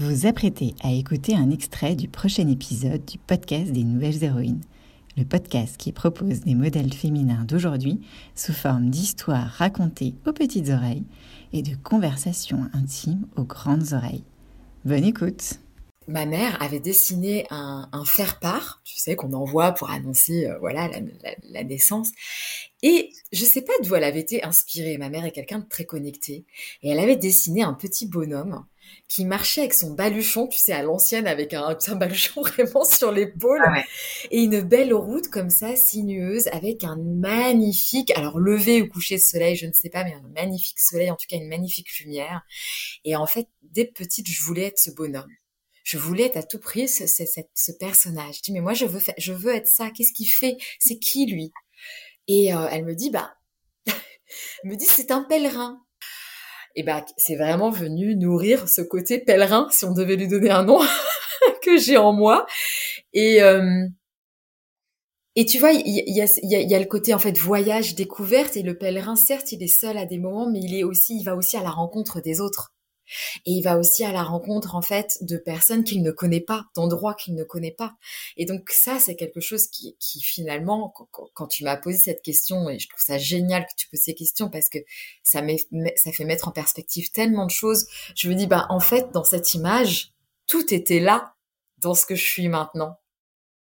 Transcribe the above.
Vous apprêtez à écouter un extrait du prochain épisode du podcast des Nouvelles Héroïnes, le podcast qui propose des modèles féminins d'aujourd'hui sous forme d'histoires racontées aux petites oreilles et de conversations intimes aux grandes oreilles. Bonne écoute Ma mère avait dessiné un, faire-part, tu sais, qu'on envoie pour annoncer euh, voilà la, naissance. Et je sais pas d'où elle avait été inspirée. Ma mère est quelqu'un de très connecté. Et elle avait dessiné un petit bonhomme qui marchait avec son baluchon, tu sais, à l'ancienne, avec un, un, baluchon vraiment sur l'épaule, ah et une belle route comme ça, sinueuse, avec un magnifique, alors levé ou coucher de soleil, je ne sais pas, mais un magnifique soleil, en tout cas une magnifique lumière. Et en fait, dès petite, je voulais être ce bonhomme. Je voulais être à tout prix ce, ce, ce, personnage. Je dis, mais moi, je veux, je veux être ça. Qu'est-ce qu'il fait? C'est qui, lui? Et euh, elle me dit, bah, me dit, c'est un pèlerin et ben c'est vraiment venu nourrir ce côté pèlerin, si on devait lui donner un nom, que j'ai en moi. Et euh, et tu vois, il y, a, y, y a le côté en fait voyage, découverte, et le pèlerin, certes, il est seul à des moments, mais il est aussi, il va aussi à la rencontre des autres. Et il va aussi à la rencontre en fait de personnes qu'il ne connaît pas, d'endroits qu'il ne connaît pas. Et donc ça, c'est quelque chose qui, qui finalement, quand, tu m'as posé cette question, et je trouve ça génial que tu poses ces questions parce que ça, ça fait mettre en perspective tellement de choses. Je me dis, bah en fait, dans cette image, tout était là dans ce que je suis maintenant.